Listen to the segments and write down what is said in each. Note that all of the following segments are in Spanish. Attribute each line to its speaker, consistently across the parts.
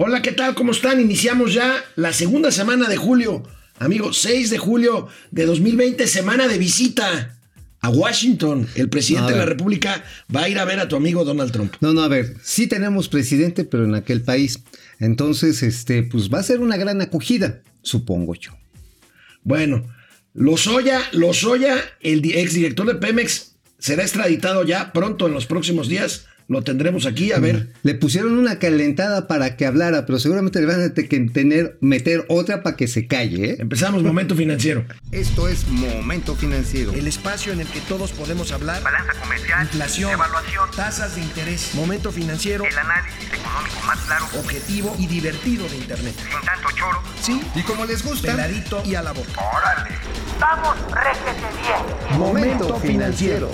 Speaker 1: Hola, ¿qué tal? ¿Cómo están? Iniciamos ya la segunda semana de julio. Amigo, 6 de julio de 2020, semana de visita a Washington. El presidente de la República va a ir a ver a tu amigo Donald Trump.
Speaker 2: No, no, a ver, sí tenemos presidente, pero en aquel país. Entonces, este, pues va a ser una gran acogida, supongo yo.
Speaker 1: Bueno, Lozoya, Lozoya, el exdirector de Pemex, será extraditado ya pronto en los próximos días lo tendremos aquí, a ver.
Speaker 2: Le pusieron una calentada para que hablara, pero seguramente le van a tener meter otra para que se calle. ¿eh?
Speaker 1: Empezamos Momento Financiero.
Speaker 2: Esto es Momento Financiero.
Speaker 1: El espacio en el que todos podemos hablar.
Speaker 3: Balanza comercial.
Speaker 1: Inflación.
Speaker 3: Evaluación.
Speaker 1: Tasas de interés. Momento Financiero.
Speaker 3: El análisis económico más claro.
Speaker 1: Objetivo y divertido de Internet.
Speaker 3: Sin tanto choro.
Speaker 1: Sí.
Speaker 2: Y como les gusta.
Speaker 1: Peladito y a la boca.
Speaker 3: Órale. Vamos, réjete bien.
Speaker 2: Momento Financiero.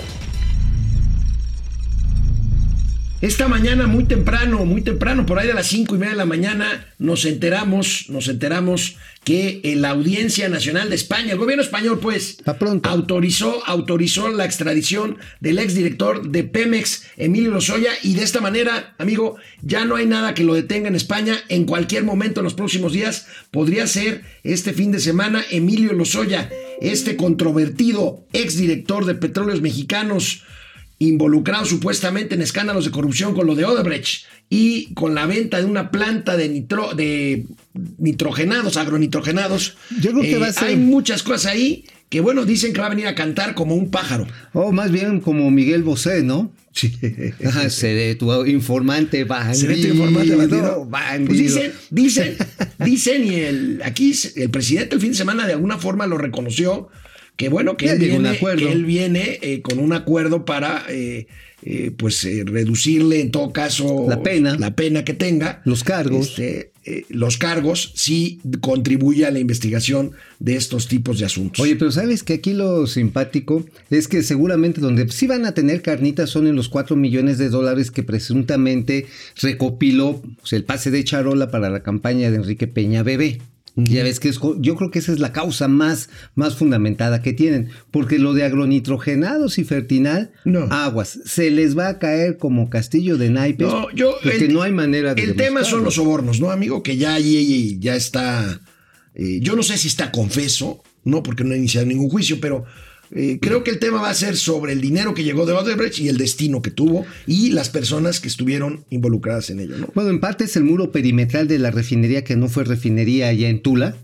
Speaker 1: Esta mañana, muy temprano, muy temprano, por ahí de las cinco y media de la mañana, nos enteramos, nos enteramos que la Audiencia Nacional de España, el gobierno español, pues, autorizó, autorizó la extradición del exdirector de Pemex, Emilio Lozoya, y de esta manera, amigo, ya no hay nada que lo detenga en España. En cualquier momento, en los próximos días, podría ser este fin de semana Emilio Lozoya, este controvertido exdirector de Petróleos Mexicanos involucrado supuestamente en escándalos de corrupción con lo de Odebrecht y con la venta de una planta de, nitro, de nitrogenados, agronitrogenados.
Speaker 2: Yo creo que va a eh, ser...
Speaker 1: Hay muchas cosas ahí que, bueno, dicen que va a venir a cantar como un pájaro.
Speaker 2: O más bien como Miguel Bosé, ¿no? Sí. Seré tu informante bandido. Seré tu informante bandido.
Speaker 1: Pues dicen, dicen, dicen, y el, aquí el presidente el fin de semana de alguna forma lo reconoció que bueno, que, él viene, él viene, eh, con un acuerdo para eh, eh, pues reducirle en todo caso
Speaker 2: la pena,
Speaker 1: la pena que tenga.
Speaker 2: Los cargos.
Speaker 1: Este, los cargos sí contribuye a la investigación de estos tipos de asuntos.
Speaker 2: Oye, pero sabes que aquí lo simpático es que seguramente donde sí van a tener carnitas son en los 4 millones de dólares que presuntamente recopiló el pase de Charola para la campaña de Enrique Peña Bebé. Ya ves que es, yo creo que esa es la causa más, más fundamentada que tienen, porque lo de agronitrogenados y fertinal, aguas, se les va a caer como castillo de naipes, no, yo, porque no hay manera de
Speaker 1: El tema son los sobornos, ¿no, amigo? Que ya ahí ya está, eh, yo no sé si está confeso, no, porque no ha iniciado ningún juicio, pero eh, creo que el tema va a ser sobre el dinero que llegó de Odebrecht y el destino que tuvo y las personas que estuvieron involucradas en ello.
Speaker 2: Bueno, en parte es el muro perimetral de la refinería que no fue refinería allá en Tula.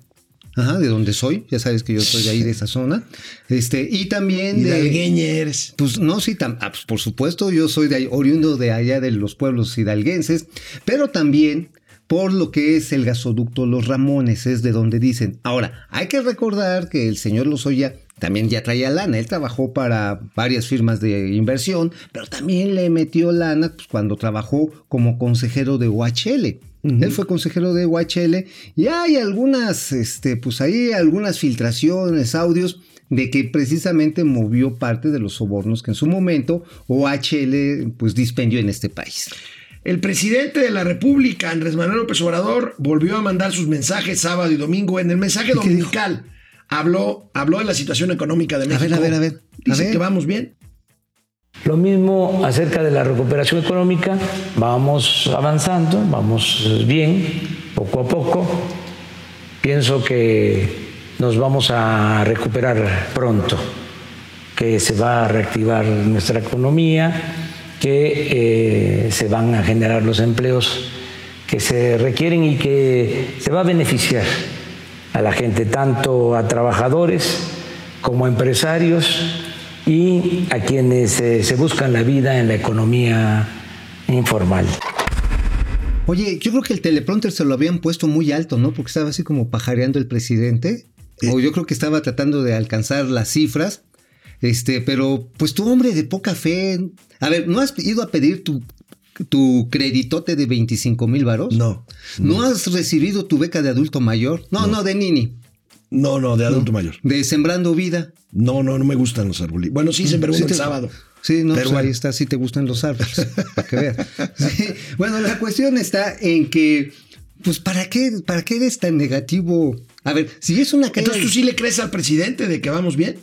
Speaker 2: Ajá, de donde soy, ya sabes que yo soy de ahí de esa zona. Este, y también
Speaker 1: de. eres.
Speaker 2: Pues no, sí, ah, pues, por supuesto, yo soy de oriundo de allá de los pueblos hidalguenses, pero también por lo que es el gasoducto Los Ramones, es de donde dicen. Ahora, hay que recordar que el señor Lozoya también ya traía lana. Él trabajó para varias firmas de inversión, pero también le metió lana pues, cuando trabajó como consejero de UHL. Él fue consejero de UHL y hay algunas, este, pues ahí algunas filtraciones, audios de que precisamente movió parte de los sobornos que en su momento OHL pues dispendió en este país.
Speaker 1: El presidente de la República, Andrés Manuel López Obrador, volvió a mandar sus mensajes sábado y domingo en el mensaje dominical habló, habló de la situación económica de México.
Speaker 2: A ver, a ver, a ver.
Speaker 1: Dice que vamos bien.
Speaker 4: Lo mismo acerca de la recuperación económica, vamos avanzando, vamos bien, poco a poco. Pienso que nos vamos a recuperar pronto, que se va a reactivar nuestra economía, que eh, se van a generar los empleos que se requieren y que se va a beneficiar a la gente, tanto a trabajadores como a empresarios y a quienes eh, se buscan la vida en la economía informal.
Speaker 2: Oye, yo creo que el teleprompter se lo habían puesto muy alto, ¿no? Porque estaba así como pajareando el presidente. O yo creo que estaba tratando de alcanzar las cifras. Este, pero pues tu hombre de poca fe. A ver, ¿no has ido a pedir tu tu creditote de 25 mil varos?
Speaker 1: No,
Speaker 2: no, has recibido tu beca de adulto mayor? No, no, de Nini.
Speaker 1: No, no, de adulto mayor.
Speaker 2: ¿De Sembrando Vida?
Speaker 1: No, no, no me gustan los árboles. Bueno, sí, sembré uno el sábado.
Speaker 2: Sí, no, pero pues ahí está, sí te gustan los árboles, para que veas. Bueno, la cuestión está en que, pues, ¿para qué, ¿para qué eres tan negativo? A ver, si es una
Speaker 1: Entonces, ¿tú sí le crees al presidente de que vamos bien?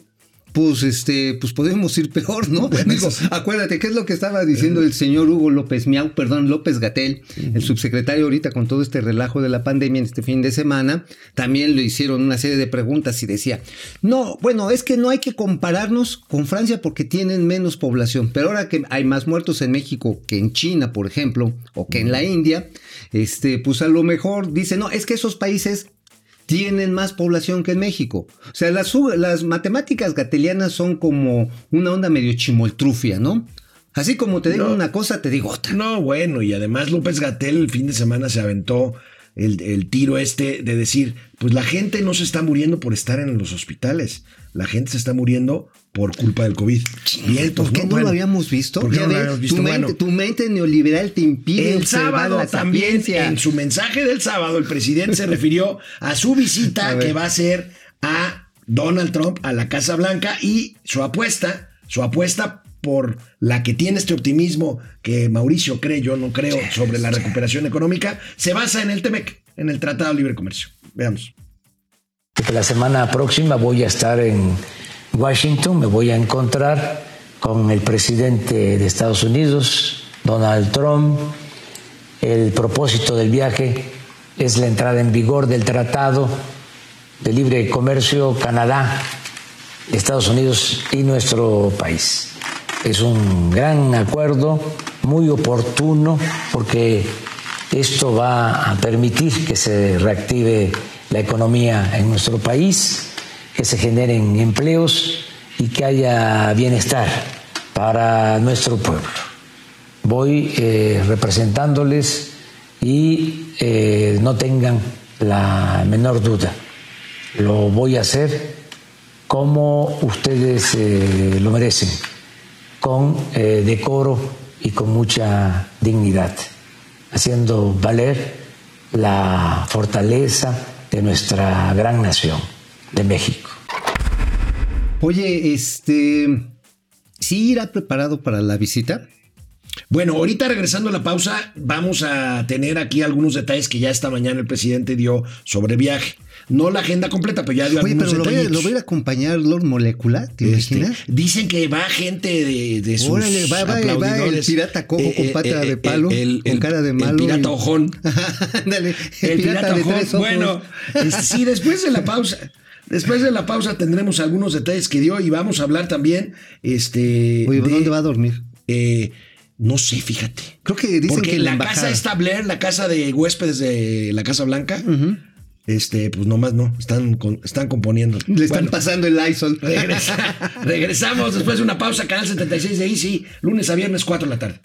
Speaker 2: Pues este, pues podemos ir peor, ¿no? Digo, acuérdate, ¿qué es lo que estaba diciendo el señor Hugo López Miau, perdón, López Gatel, el subsecretario ahorita con todo este relajo de la pandemia en este fin de semana? También le hicieron una serie de preguntas y decía, no, bueno, es que no hay que compararnos con Francia porque tienen menos población, pero ahora que hay más muertos en México que en China, por ejemplo, o que en la India, este, pues a lo mejor dice, no, es que esos países tienen más población que en México. O sea, las, las matemáticas gatelianas son como una onda medio chimoltrufia, ¿no? Así como te digo una cosa, te digo otra.
Speaker 1: No, bueno, y además López Gatel el fin de semana se aventó el, el, tiro este de decir, pues la gente no se está muriendo por estar en los hospitales, la gente se está muriendo por culpa del COVID.
Speaker 2: Bien, ¿Por qué no, lo habíamos visto? ¿Por qué no lo habíamos visto? Tu, mente, tu, mente, neoliberal te impide
Speaker 1: el sábado también en su mensaje del sábado el presidente se refirió a su visita que va a hacer a Donald Trump a la Casa Blanca y su apuesta, su apuesta por la que tiene este optimismo que Mauricio cree, yo no creo, sobre la recuperación económica, se basa en el TEMEC, en el Tratado de Libre Comercio. Veamos.
Speaker 4: La semana próxima voy a estar en Washington, me voy a encontrar con el presidente de Estados Unidos, Donald Trump. El propósito del viaje es la entrada en vigor del Tratado de Libre Comercio Canadá, Estados Unidos y nuestro país. Es un gran acuerdo, muy oportuno, porque esto va a permitir que se reactive la economía en nuestro país que se generen empleos y que haya bienestar para nuestro pueblo. Voy eh, representándoles y eh, no tengan la menor duda. Lo voy a hacer como ustedes eh, lo merecen, con decoro y con mucha dignidad, haciendo valer la fortaleza de nuestra gran nación de México.
Speaker 2: Oye, este, ¿sí irá preparado para la visita?
Speaker 1: Bueno, ahorita regresando a la pausa, vamos a tener aquí algunos detalles que ya esta mañana el presidente dio sobre viaje. No la agenda completa, pero ya dio Oye, algunos pero
Speaker 2: lo voy, a, lo voy, a, acompañar Lord Molecular, ¿te este, imaginas?
Speaker 1: Dicen que va gente de, de sus Órale, va, va, va,
Speaker 2: el pirata cojo con eh, pata eh, de palo, el, con cara de malo.
Speaker 1: El pirata ojón.
Speaker 2: Ándale, el, el, pirata, pirata ojón.
Speaker 1: Bueno, este, sí, después de la pausa... Después de la pausa tendremos algunos detalles que dio y vamos a hablar también. Este,
Speaker 2: Oye, ¿dónde va a dormir?
Speaker 1: Eh, no sé, fíjate.
Speaker 2: Creo que dicen
Speaker 1: Porque
Speaker 2: que
Speaker 1: la, la casa está Blair, la casa de huéspedes de la Casa Blanca. Este, pues nomás no, están, están componiendo.
Speaker 2: Le están pasando el Lysol.
Speaker 1: regresamos después de una pausa, canal 76 de Easy, lunes a viernes, 4 de la tarde.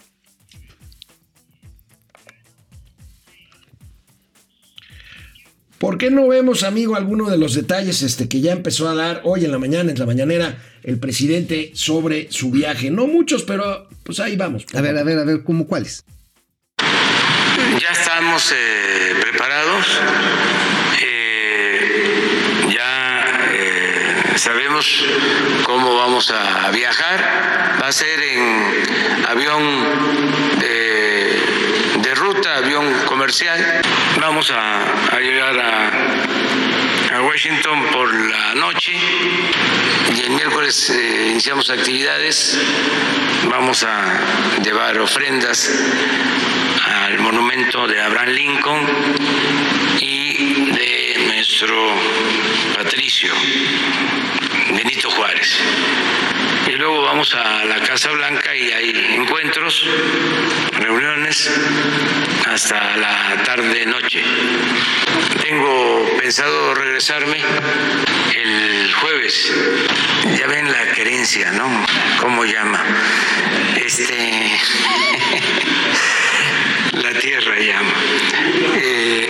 Speaker 1: ¿Por qué no vemos, amigo, alguno de los detalles este, que ya empezó a dar hoy en la mañana, en la mañanera, el presidente sobre su viaje? No muchos, pero pues ahí vamos.
Speaker 2: A ver, a ver, a ver, ¿cómo cuáles?
Speaker 5: Ya estamos eh, preparados. Eh, ya eh, sabemos cómo vamos a viajar. Va a ser en avión ruta, avión comercial. Vamos a, llegar a, a, Washington por la noche y el miércoles eh, iniciamos actividades. Vamos a llevar ofrendas al monumento de Abraham Lincoln y de nuestro patricio Benito Juárez y luego vamos a la Casa Blanca y hay encuentros, reuniones hasta la tarde noche. Tengo pensado regresarme el jueves. Ya ven la querencia, ¿no? ¿Cómo llama? Este la tierra llama. Eh,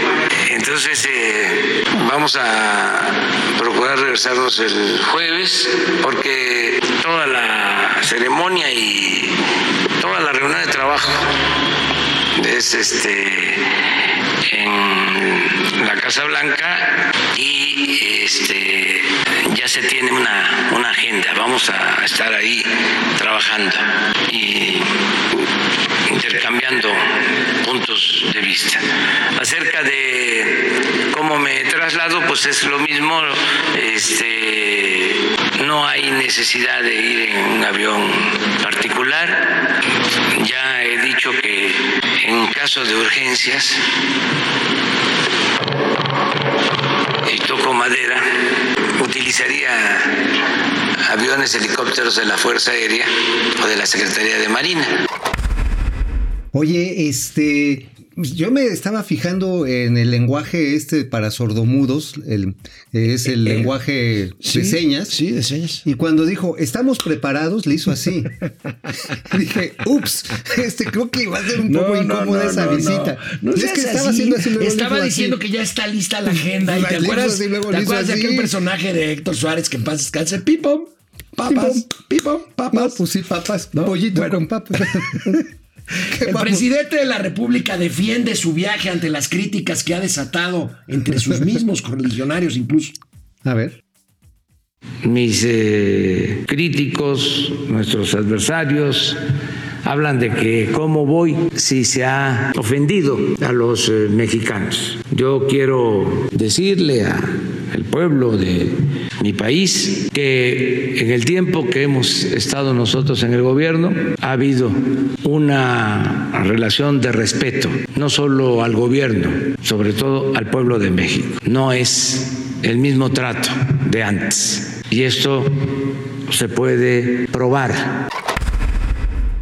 Speaker 5: entonces eh, vamos a procurar regresarnos el jueves porque toda la ceremonia y toda la reunión de trabajo es este en la Casa Blanca y este ya se tiene una, una agenda, vamos a estar ahí trabajando y intercambiando puntos de vista. Acerca de cómo me traslado, pues es lo mismo, este, no hay necesidad de ir en un avión particular. Ya he dicho en caso de urgencias, y toco madera, utilizaría aviones, helicópteros de la Fuerza Aérea o de la Secretaría de Marina.
Speaker 2: Oye, este, yo me estaba fijando en el lenguaje este para sordomudos, el, es el
Speaker 1: Eh, eh,
Speaker 2: lenguaje
Speaker 1: sí,
Speaker 2: de señas.
Speaker 1: sí, de señas.
Speaker 2: Y cuando dijo, estamos preparados, le hizo así. Dije, ups, este, creo que va a ser un poco incómoda esa visita.
Speaker 1: No, no
Speaker 2: es que estaba
Speaker 1: así.
Speaker 2: haciendo así. luego le
Speaker 1: Estaba diciendo
Speaker 2: así.
Speaker 1: que ya está lista la agenda. ¿Y te acuerdas,
Speaker 2: luego
Speaker 1: ¿te acuerdas de aquel personaje de Héctor Suárez que en paz descanse? Pipom, papas, pipom,
Speaker 2: No,
Speaker 1: papas.
Speaker 2: pues sí, papas,
Speaker 1: No,
Speaker 2: pollito
Speaker 1: bueno.
Speaker 2: con papas. ¿Qué
Speaker 1: El
Speaker 2: vamos?
Speaker 1: presidente de la República defiende su viaje ante las críticas que ha desatado entre sus mismos correligionarios incluso.
Speaker 2: A ver.
Speaker 4: mis eh, críticos, nuestros adversarios, hablan de que cómo voy si se ha ofendido a los eh, mexicanos. Yo quiero decirle al pueblo de mi país que en el tiempo que hemos estado nosotros en el gobierno ha habido una relación de respeto, no solo al gobierno, sobre todo al pueblo de México. No es el mismo trato de antes. Y esto se puede probar.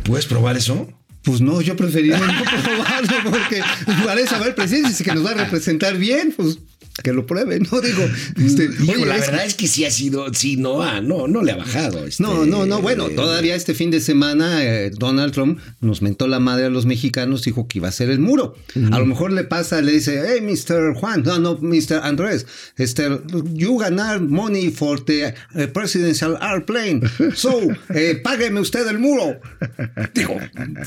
Speaker 1: ¿Puedes probar eso?
Speaker 2: Pues no, yo preferiría no probarlo porque para saber el presidente que nos va a representar bien, pues que lo pruebe, no digo, este, oye,
Speaker 1: la
Speaker 2: es que-
Speaker 1: verdad es que sí ha sido, sí, no ha, no, no le ha bajado. este,
Speaker 2: No, no, no, bueno,
Speaker 1: eh,
Speaker 2: todavía este fin de semana eh, Donald Trump nos mentó la madre a los mexicanos, dijo que iba a ser el muro. A lo mejor le pasa, le dice, hey, Mr. Juan, no, no, Mr. Andrés, este, you ganar money for the eh, presidential airplane, so, eh, págueme usted el muro. Digo,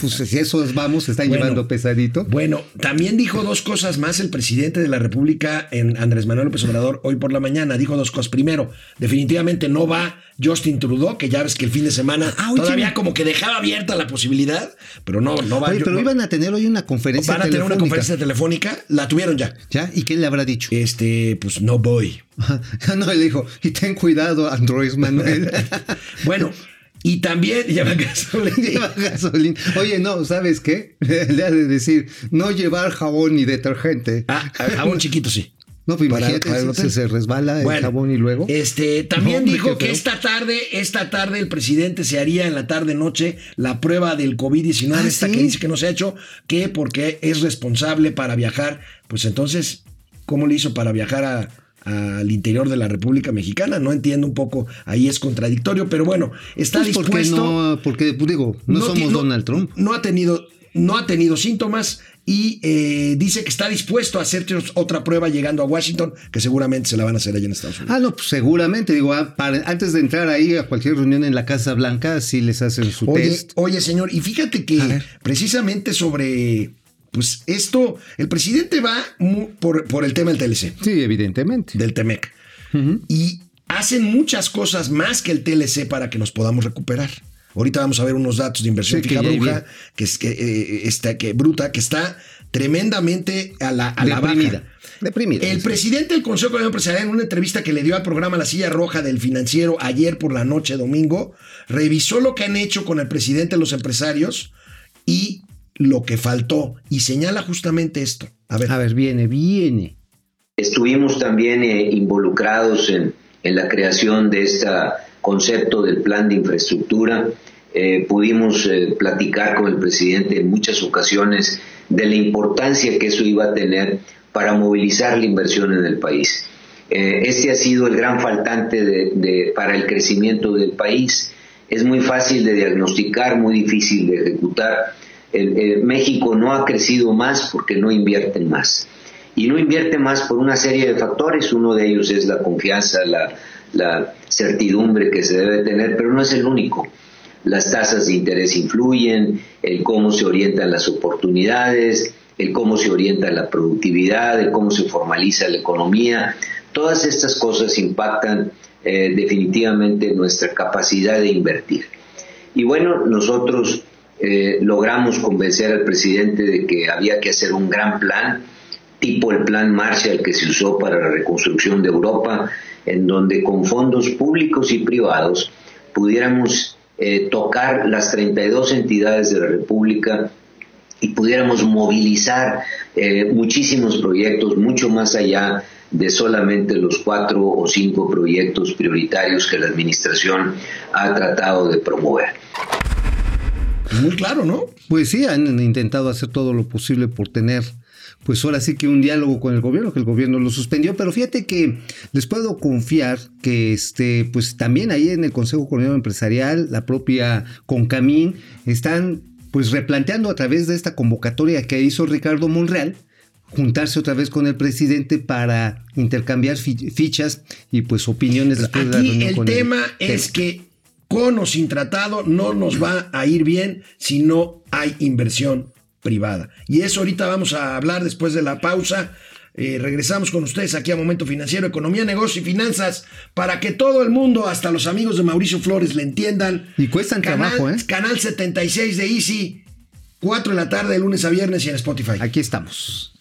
Speaker 2: pues si eso es, vamos, se están
Speaker 1: Bueno.
Speaker 2: llevando pesadito.
Speaker 1: Bueno, también dijo dos cosas más el presidente de la República, en Andrés Manuel López Obrador, hoy por la mañana. Dijo dos cosas. Primero, definitivamente no va Justin Trudeau, que ya ves que el fin de semana
Speaker 2: Ah, oye,
Speaker 1: todavía como que dejaba abierta la posibilidad, pero no, no va.
Speaker 2: Oye, pero
Speaker 1: no-
Speaker 2: iban a tener hoy una conferencia
Speaker 1: van a tener una conferencia telefónica, la tuvieron ya.
Speaker 2: ¿Ya? ¿Y qué le habrá dicho?
Speaker 1: Este, pues no voy.
Speaker 2: no, le dijo, y ten cuidado, Andrés Manuel.
Speaker 1: Bueno, y también lleva gasolina.
Speaker 2: Lleva gasolina. Oye, no, ¿sabes qué? Le ha de decir, no llevar jabón ni detergente.
Speaker 1: Ah, un chiquito sí.
Speaker 2: No, pues
Speaker 1: para-
Speaker 2: imagínate,
Speaker 1: para hotel.
Speaker 2: se, resbala el
Speaker 1: Bueno,
Speaker 2: jabón y luego.
Speaker 1: Este, también
Speaker 2: No,
Speaker 1: dijo que esta tarde, esta tarde el presidente se haría en la tarde noche la prueba del COVID-19,
Speaker 2: Ah,
Speaker 1: esta
Speaker 2: ¿sí?
Speaker 1: que dice que no se ha hecho, que porque es responsable para viajar. Pues entonces, ¿cómo le hizo para viajar a- al interior de la República Mexicana? No entiendo un poco, ahí es contradictorio, pero bueno, está
Speaker 2: Pues porque
Speaker 1: dispuesto.
Speaker 2: no, porque pues, digo, no, somos Donald Trump.
Speaker 1: No ha tenido, no ha tenido síntomas y eh, dice que está dispuesto a hacer otra prueba llegando a Washington, que seguramente se la van a hacer allá en Estados Unidos.
Speaker 2: Ah, no, pues seguramente, digo, ah, para- antes de entrar ahí a cualquier reunión en la Casa Blanca, sí les hacen su
Speaker 1: Oye,
Speaker 2: test.
Speaker 1: oye, señor, y fíjate que precisamente sobre, pues esto, el presidente va por el tema del TLC,
Speaker 2: Sí, evidentemente.
Speaker 1: del TEMEC, y hacen muchas cosas más que el TLC para que nos podamos recuperar. Ahorita vamos a ver unos datos de inversión
Speaker 2: Sí,
Speaker 1: fija bruja, que es que, eh, está, que bruta, que está tremendamente a la, a la baja.
Speaker 2: Deprimida.
Speaker 1: El presidente del Consejo Económico Empresarial, en una entrevista que le dio al programa La Silla Roja del Financiero ayer por la noche, domingo, revisó lo que han hecho con el presidente de los empresarios y lo que faltó. Y señala justamente esto. A ver.
Speaker 2: A ver, viene, viene.
Speaker 6: Estuvimos también eh, involucrados en, en la creación de este concepto del plan de infraestructura. Eh, pudimos eh, platicar con el presidente en muchas ocasiones de la importancia que eso iba a tener para movilizar la inversión en el país. Eh, este ha sido el gran faltante de- para el crecimiento del país. Es muy fácil de diagnosticar, muy difícil de ejecutar. México no ha crecido más porque no invierten más y no invierte más por una serie de factores. Uno de ellos es la confianza, la, la certidumbre que se debe tener, pero no es el único. Las tasas de interés influyen, el cómo se orientan las oportunidades, el cómo se orienta la productividad, el cómo se formaliza la economía. Todas estas cosas impactan eh, definitivamente nuestra capacidad de invertir. Y bueno, nosotros eh, logramos convencer al presidente de que había que hacer un gran plan, tipo el plan Marshall que se usó para la reconstrucción de Europa, en donde con fondos públicos y privados pudiéramos eh, tocar las 32 entidades de la República y pudiéramos movilizar eh, muchísimos proyectos, mucho más allá de solamente los cuatro o cinco proyectos prioritarios que la Administración ha tratado de promover.
Speaker 1: Muy claro, ¿no?
Speaker 2: Pues sí, han intentado hacer todo lo posible por tener pues ahora sí que un diálogo con el gobierno, que el gobierno lo suspendió, pero fíjate que les puedo confiar que este, pues también ahí en el Consejo Coordinador Empresarial, la propia Concamín, están pues replanteando a través de esta convocatoria que hizo Ricardo Monreal, juntarse otra vez con el presidente para intercambiar fichas y pues opiniones
Speaker 1: después de la reunión el tema. es que con o sin tratado no nos va a ir bien si no hay inversión privada. Y eso ahorita vamos a hablar después de la pausa. Eh, regresamos con ustedes aquí a Momento Financiero, Economía, Negocio y Finanzas, para que todo el mundo, hasta los amigos de Mauricio Flores, le entiendan.
Speaker 2: Y cuestan trabajo, ¿eh?
Speaker 1: Canal 76 de Easy, 4 de la tarde, de lunes a viernes y en Spotify.
Speaker 2: Aquí estamos.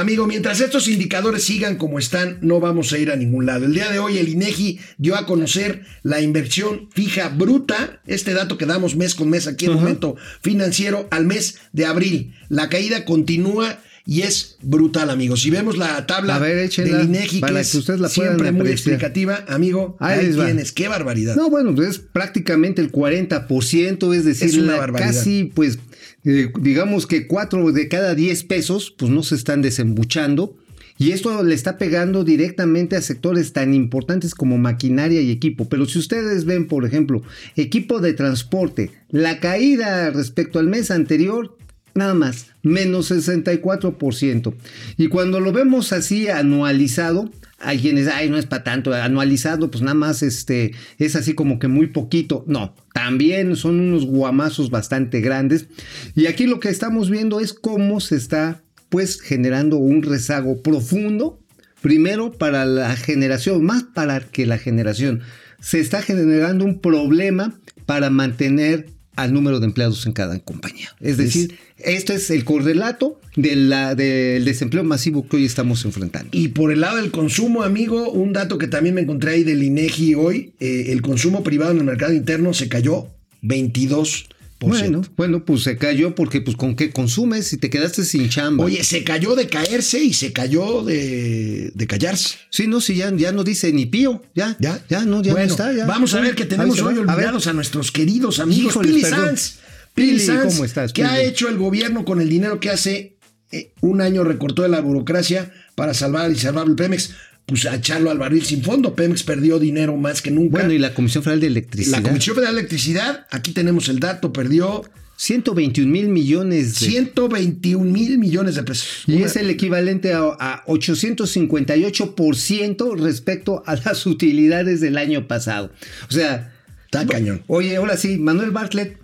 Speaker 1: Amigo, mientras estos indicadores sigan como están, no vamos a ir a ningún lado. El día de hoy el INEGI dio a conocer la inversión fija bruta, este dato que damos mes con mes aquí en momento financiero al mes de abril. La caída continúa y es brutal, amigo. Si vemos la tabla del INEGI, que, es siempre muy explicativa, amigo, ahí, tienes, qué barbaridad.
Speaker 2: No, bueno, es prácticamente el 40%, es decir, es una barbaridad. casi pues eh, digamos que cuatro de cada diez pesos, pues no se están desembuchando. Y esto le está pegando directamente a sectores tan importantes como maquinaria y equipo. Pero si ustedes ven, por ejemplo, equipo de transporte, la caída respecto al mes anterior, nada más, menos 64%. Y cuando lo vemos así anualizado, hay quienes, ay, no es para tanto, anualizado, pues nada más este, es así como que muy poquito. No, también son unos guamazos bastante grandes. Y aquí lo que estamos viendo es cómo se está pues generando un rezago profundo, primero para la generación, más para que la generación, se está generando un problema para mantener al número de empleados en cada compañía. Es decir, esto es el correlato de del desempleo masivo que hoy estamos enfrentando.
Speaker 1: Y por el lado del consumo, amigo, un dato que también me encontré ahí del INEGI hoy, eh, el consumo privado en el mercado interno se cayó 22
Speaker 2: bueno, bueno, pues se cayó porque pues con qué consumes y te quedaste sin chamba.
Speaker 1: Oye, se cayó de caerse y se cayó de, de callarse.
Speaker 2: Sí, no, sí, ya, ya no dice ni pío, ya, ya, ya no, ya no está. Ya.
Speaker 1: Vamos a ver que tenemos hoy olvidados a, nuestros queridos amigos. Pili Sanz. Pili Sanz, ¿cómo estás? ¿Qué ha hecho el gobierno con el dinero que hace eh, un año recortó de la burocracia para salvar y salvar el Pemex? Pues a echarlo al barril sin fondo. Pemex perdió dinero más que nunca.
Speaker 2: Bueno, y la Comisión Federal de Electricidad.
Speaker 1: La Comisión Federal de Electricidad, aquí tenemos el dato, perdió
Speaker 2: 121 mil millones.
Speaker 1: De... 121 mil millones de pesos.
Speaker 2: Y es el equivalente a, a 858% respecto a las utilidades del año pasado. O sea...
Speaker 1: Está cañón.
Speaker 2: Oye, ahora sí, Manuel Bartlett,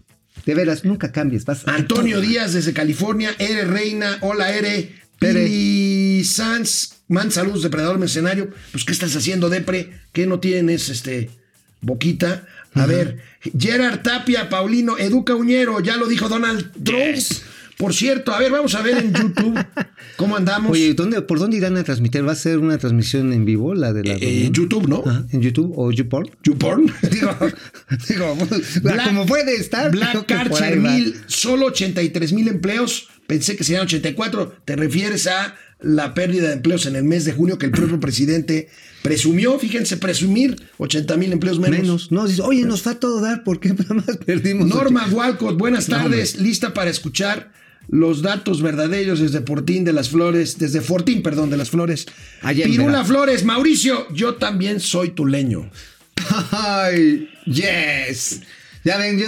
Speaker 2: de veras, nunca cambies.
Speaker 1: Antonio Díaz desde California, Ere Reina, hola Ere, Piri Sanz, Man, saludos, depredador mercenario. Pues, ¿qué estás haciendo, Depre? ¿Qué no tienes, este, boquita? A ver, Gerard Tapia, Paulino, Educa Uñero, ya lo dijo Donald Trump. Por cierto, a ver, vamos a ver en YouTube cómo andamos.
Speaker 2: Oye, ¿dónde, ¿por dónde irán a transmitir? ¿Va a ser una transmisión en vivo la de la
Speaker 1: eh, YouTube, ¿no?
Speaker 2: ¿En YouTube o YouPorn?
Speaker 1: YouPorn.
Speaker 2: digo, digo como puede estar.
Speaker 1: Black Archer mil, solo 83 mil empleos. Pensé que serían 84. ¿Te refieres a la pérdida de empleos en el mes de junio que el propio presidente presumió, fíjense, presumir 80 mil empleos menos.
Speaker 2: No, dice, oye, nos va todo dar porque nada más perdimos.
Speaker 1: Norma Walcott, buenas tardes, lista para escuchar los datos verdaderos desde Fortín de las Flores, desde Fortín, perdón, de las Flores. Pirula Flores, Mauricio, yo también soy tu leño.
Speaker 2: Ay, yes. Ya ven, ya,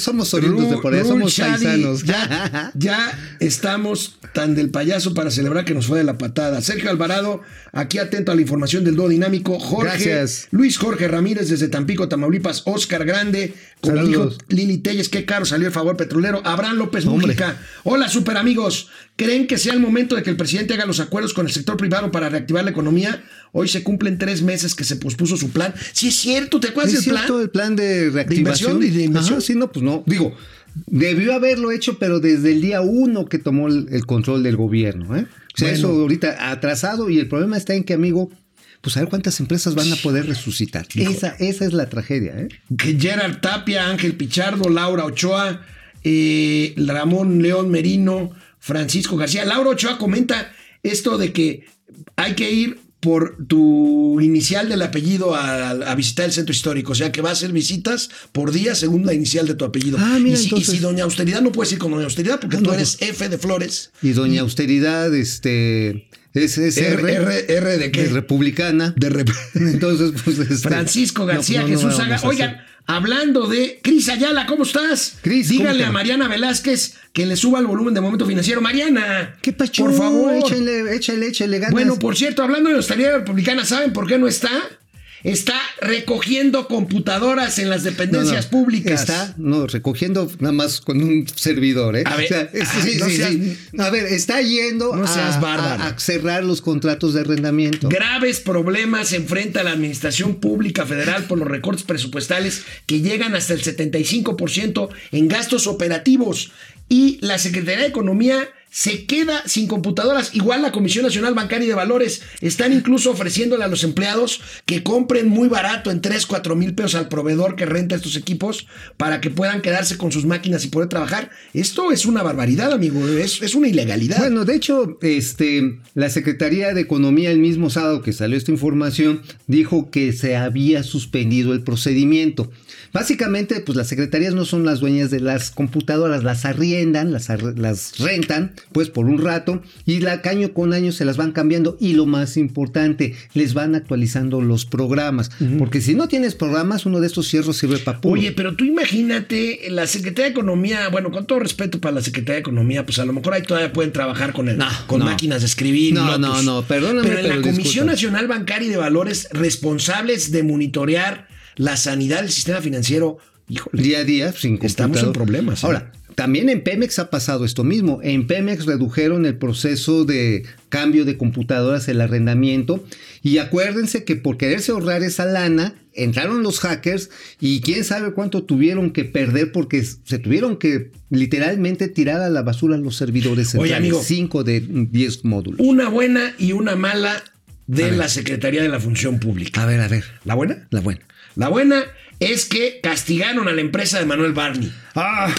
Speaker 2: somos oriundos de por allá, somos paisanos.
Speaker 1: Ya, ya estamos tan del payaso para celebrar que nos fue de la patada. Sergio Alvarado, aquí atento a la información del dúo dinámico. Jorge, Gracias. Luis Jorge Ramírez desde Tampico, Tamaulipas. Oscar Grande, como dijo Lili Telles, qué caro salió el favor petrolero. Abraham López Mújica. Hola, super amigos. ¿Creen que sea el momento de que el presidente haga los acuerdos con el sector privado para reactivar la economía? Hoy se cumplen tres meses que se pospuso su plan. Sí, es cierto, ¿te acuerdas del plan?
Speaker 2: el plan de reactivación.
Speaker 1: De inversión y de inversión.
Speaker 2: sí, no, pues no. Digo, Debió haberlo hecho, pero desde el día uno que tomó el, el control del gobierno. ¿eh?
Speaker 1: Bueno.
Speaker 2: eso ahorita atrasado y el problema está en que, amigo, pues a ver cuántas empresas van a poder resucitar. Esa, esa es la tragedia. ¿eh?
Speaker 1: Gerard Tapia, Ángel Pichardo, Laura Ochoa, eh, Ramón León Merino, Francisco García. Laura Ochoa comenta esto de que hay que ir por tu inicial del apellido a, a visitar el centro histórico, o sea que va a hacer visitas por día según la inicial de tu apellido.
Speaker 2: Ah, mira,
Speaker 1: y, si, y si Doña Austeridad no puedes ir con Doña Austeridad porque
Speaker 2: Ah,
Speaker 1: tú
Speaker 2: no,
Speaker 1: eres F de Flores.
Speaker 2: Y doña Austeridad, este, es, es
Speaker 1: R,
Speaker 2: R,
Speaker 1: R, de qué?
Speaker 2: es republicana.
Speaker 1: De rep-
Speaker 2: Entonces, pues este,
Speaker 1: Francisco García,
Speaker 2: no, no
Speaker 1: Jesús
Speaker 2: vamos
Speaker 1: Saga.
Speaker 2: a hacer.
Speaker 1: Oigan, hablando de Cris Ayala, ¿cómo estás?
Speaker 2: Cris, ¿cómo
Speaker 1: Díganle
Speaker 2: te
Speaker 1: a? Mariana Velázquez que le suba el volumen de momento financiero. Mariana,
Speaker 2: ¿Qué pacho?
Speaker 1: Por favor.
Speaker 2: Échale, échale, échale ganas.
Speaker 1: Bueno, por cierto, hablando de la republicana, ¿saben por qué no está? Está recogiendo computadoras en las dependencias
Speaker 2: no,
Speaker 1: públicas.
Speaker 2: Está, no, recogiendo nada más con un servidor, ¿eh?
Speaker 1: A ver,
Speaker 2: O sea, es-
Speaker 1: ah,
Speaker 2: sí,
Speaker 1: no
Speaker 2: sí,
Speaker 1: seas-
Speaker 2: sí. A ver, está yendo a cerrar los contratos de arrendamiento.
Speaker 1: Graves problemas enfrenta la Administración Pública Federal por los recortes presupuestales que llegan hasta el 75% en gastos operativos. Y la Secretaría de Economía se queda sin computadoras. Igual la Comisión Nacional Bancaria y de Valores están incluso ofreciéndole a los empleados que compren muy barato en 3, 4 mil pesos al proveedor que renta estos equipos para que puedan quedarse con sus máquinas y poder trabajar. Esto es una barbaridad, amigo. Es, es una ilegalidad.
Speaker 2: Bueno, de hecho, este, la Secretaría de Economía el mismo sábado que salió esta información dijo que se había suspendido el procedimiento. Básicamente, pues las secretarías no son las dueñas de las computadoras, las arriendan, las, las rentan, pues por un rato, y la año con año se las van cambiando. Y lo más importante, les van actualizando los programas. Porque si no tienes programas, uno de estos cierros sirve para puro.
Speaker 1: Oye, pero tú imagínate, la Secretaría de Economía, bueno, con todo respeto para la Secretaría de Economía, pues a lo mejor ahí todavía pueden trabajar con, el,
Speaker 2: No,
Speaker 1: con
Speaker 2: no.
Speaker 1: máquinas de escribir.
Speaker 2: No, no, no, perdóname,
Speaker 1: Pero en la Comisión
Speaker 2: discúlpame.
Speaker 1: Nacional Bancaria y de Valores, responsables de monitorear la sanidad del sistema financiero, híjole.
Speaker 2: día a día sin
Speaker 1: Estamos en problemas, ¿eh?
Speaker 2: Ahora, también en Pemex ha pasado esto mismo. En Pemex redujeron el proceso de cambio de computadoras, el arrendamiento. Y acuérdense que por quererse ahorrar esa lana, entraron los hackers y quién sabe cuánto tuvieron que perder porque se tuvieron que literalmente tirar a la basura los servidores
Speaker 1: Oye,
Speaker 2: centrales.
Speaker 1: amigo.
Speaker 2: 5 de 10 módulos.
Speaker 1: Una buena y una mala de la Secretaría de la Función Pública.
Speaker 2: A ver, a ver.
Speaker 1: ¿La buena?
Speaker 2: La buena.
Speaker 1: La buena es que castigaron a la empresa de Manuel Barney.
Speaker 2: Ah,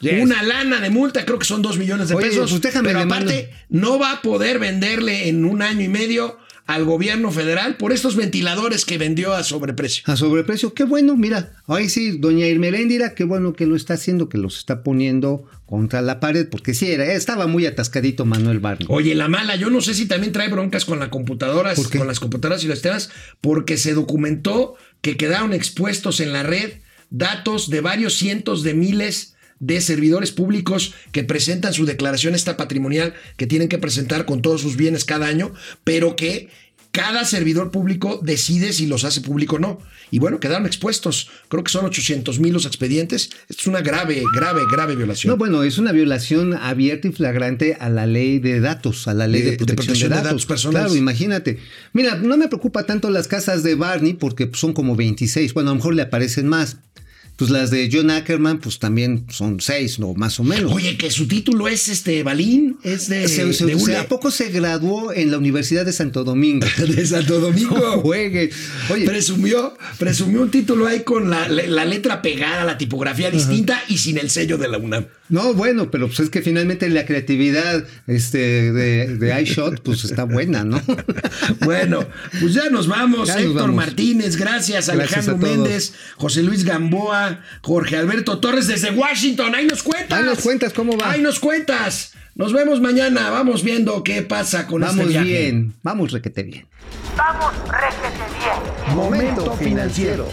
Speaker 2: yes.
Speaker 1: Una lana de multa, creo que son dos millones de
Speaker 2: Oye,
Speaker 1: pesos.
Speaker 2: pues déjame
Speaker 1: pero aparte, no va a poder venderle en un año y medio al gobierno federal por estos ventiladores que vendió a sobreprecio.
Speaker 2: A sobreprecio, qué bueno, mira, ahí sí, doña Irmeléndira, qué bueno que lo está haciendo, que los está poniendo contra la pared, porque sí, era, estaba muy atascadito Manuel Barney.
Speaker 1: Oye, la mala, yo no sé si también trae broncas con las computadoras, con las computadoras y los temas, porque se documentó que quedaron expuestos en la red datos de varios cientos de miles de servidores públicos que presentan su declaración esta patrimonial que tienen que presentar con todos sus bienes cada año, pero que cada servidor público decide si los hace público o no. Y bueno, quedaron expuestos. Creo que son 800 mil los expedientes. Esto es una grave, grave, grave violación.
Speaker 2: No, bueno, es una violación abierta y flagrante a la ley de datos, a la ley
Speaker 1: De-
Speaker 2: de,
Speaker 1: de
Speaker 2: protección de,
Speaker 1: protección de
Speaker 2: datos.
Speaker 1: datos personales.
Speaker 2: Claro, imagínate. Mira, no me preocupa tanto las casas de Barney porque son como 26. Bueno, a lo mejor le aparecen más. Pues las de John Ackerman, pues también son seis, no, más o menos.
Speaker 1: Oye, que su título es este Balín, es de,
Speaker 2: Se- se-
Speaker 1: de
Speaker 2: se-. ¿A poco se graduó en la Universidad de Santo Domingo?
Speaker 1: de Santo Domingo.
Speaker 2: No juegue. Oye,
Speaker 1: presumió, presumió un título ahí con la, la letra pegada, la tipografía distinta y sin el sello de la UNAM.
Speaker 2: no, bueno, pero pues es que finalmente la creatividad este, de, de iShot, pues está buena, ¿no?
Speaker 1: Bueno, pues ya nos vamos.
Speaker 2: Ya nos
Speaker 1: Héctor
Speaker 2: vamos.
Speaker 1: Martínez, gracias.
Speaker 2: Gracias
Speaker 1: Alejandro. Méndez, José Luis Gamboa, Jorge Alberto Torres desde Washington. Ahí nos cuentas.
Speaker 2: Ahí nos cuentas cómo va.
Speaker 1: Ahí nos cuentas. Nos vemos mañana. Vamos viendo qué pasa con
Speaker 2: Vamos
Speaker 1: este viaje.
Speaker 2: bien, vamos requete bien.
Speaker 3: Vamos, réjete bien.
Speaker 2: Momento financiero.